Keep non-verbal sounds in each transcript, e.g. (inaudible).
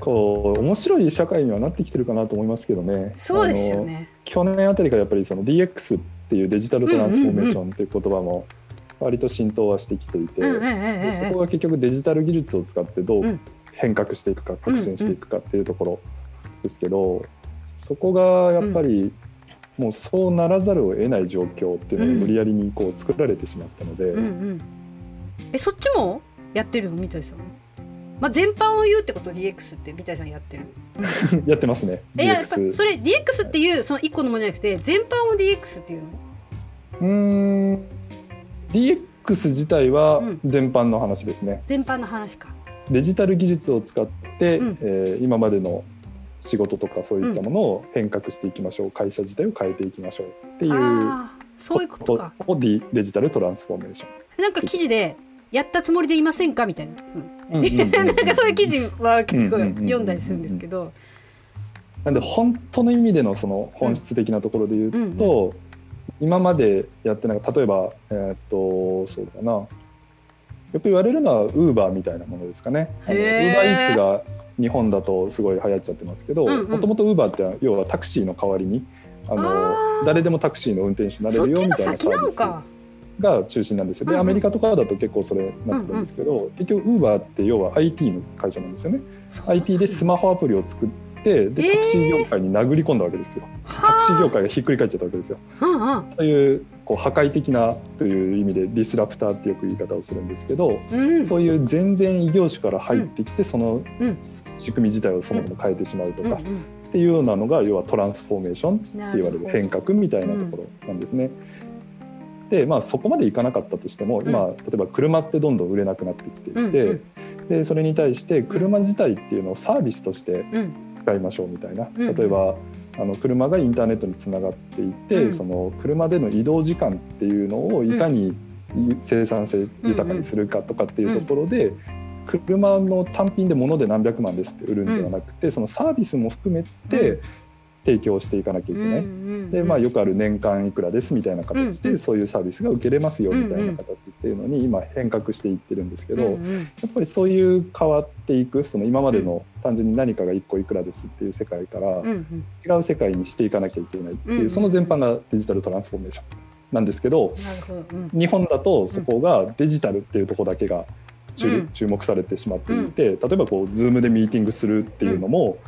構面白い社会にはなってきてるかなと思いますけどね。そうですよね。去年あたりからやっぱりその DX っていうデジタルトランスフォーメーションっていう言葉も割と浸透はしてきていて、そこが結局デジタル技術を使ってどう変革していくか、革新していくかっていうところですけど、そこがやっぱり、もうそうならざるを得ない状況っていうのが無理やりにこう作られてしまったので、うんうん、えそっちもやってるの？三谷さんまあ、全般を言うってこと DX って三谷さんやってる？(laughs) やってますね。えやっぱそれ DX っていうその一個のものじゃなくて全般を DX っていうのうん DX 自体は全般の話ですね、うん、全般の話か。デジタル技術を使って、うん、えー、今までの仕事とかそういったものを変革していきましょう、うん、会社自体を変えていきましょうっていうそういうことか。をデジタルトランスフォーメーション。なんか記事でやったつもりでいませんか？みたいな、なんかそういう記事は結構読んだりするんですけど。なんで本当の意味でのその本質的なところで言うと、今までやってない例えばえっとそうだな。よく言われるのはウーバーみたいなものですかね。ウーバーイーツが日本だとすごい流行っちゃってますけどもともとウーバーって要はタクシーの代わりにあの誰でもタクシーの運転手になれるよみたいなサービスが中心なんですよで、アメリカとかだと結構それなってるんですけど、うんうん、結局ウーバーって要は IT の会社なんですよね。IT でスマホアプリを作ってでタクシー業界に殴り込んだわけですよ。えー、タクシー業界がひっくり返っちゃったわけですよ。うんうん、そういうこう破壊的なという意味でディスラプターってよく言い方をするんですけど、うん、そういう全然異業種から入ってきて、その仕組み自体をそもそも変えてしまうとか。っていうようなのが要はトランスフォーメーションって言われる変革みたいなところなんですね。で、まあ、そこまでいかなかったとしても今、例えば車ってどんどん売れなくなってきていて、うんうん、でそれに対して車自体っていうのをサービスとして使いましょうみたいな、うん、例えばあの車がインターネットにつながっていて、うん、その車での移動時間っていうのをいかに生産性豊かにするかとかっていうところで、車の単品で物で何百万ですって売るんではなくて、そのサービスも含めて、提供していかなきゃいけない、でまあ、よくある年間いくらですみたいな形でそういうサービスが受けれますよみたいな形っていうのに今変革していってるんですけど、やっぱりそういう変わっていくその今までの単純に何かが1個いくらですっていう世界から違う世界にしていかなきゃいけないっていうその全般がデジタルトランスフォーメーションなんですけど日本だとそこがデジタルっていうとこだけが注目されてしまっていて例えばこう Zoom でミーティングするっていうのも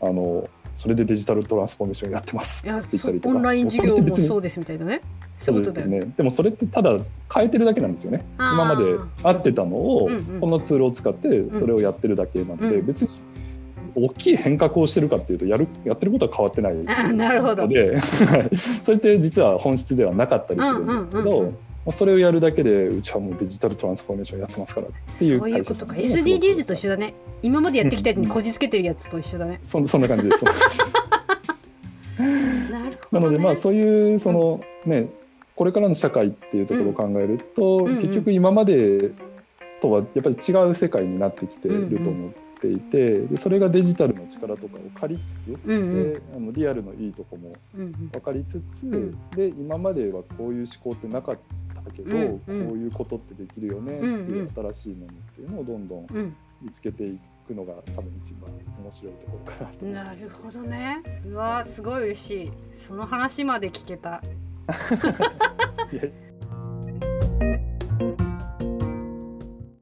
あのそれでデジタルトランスフォーメーションやってます。いやオンライン授業もそうですみたいなね。(laughs) そうですねでもそれってただ変えてるだけなんですよね。今まで会ってたのを、このツールを使ってそれをやってるだけなので、うん、別に大きい変革をしてるかっていうとやるやってることは変わってないので (laughs) それって実は本質ではなかったりするんですけど、それをやるだけでうちはもうデジタルトランスフォーメーションやってますからっていうそういうことか。SDGs と一緒だね。今までやってきたやつにこじつけてるやつと一緒だね、そ (laughs) そんな感じです。なるほど、ね、なのでまあそういうそのねこれからの社会っていうところを考えると、うん、結局今までとはやっぱり違う世界になってきていると思っていてでそれがデジタルの力とかを借りつつ、うんうん、であのリアルのいいとこも分かりつつ、うんうん、で今まではこういう思考ってなかったったけど、こういうことってできるよねっていう新しいものっていうのをどんどん見つけていくのが多分一番面白いところかなとなるほどね。うわすごい嬉しい。その話まで聞けた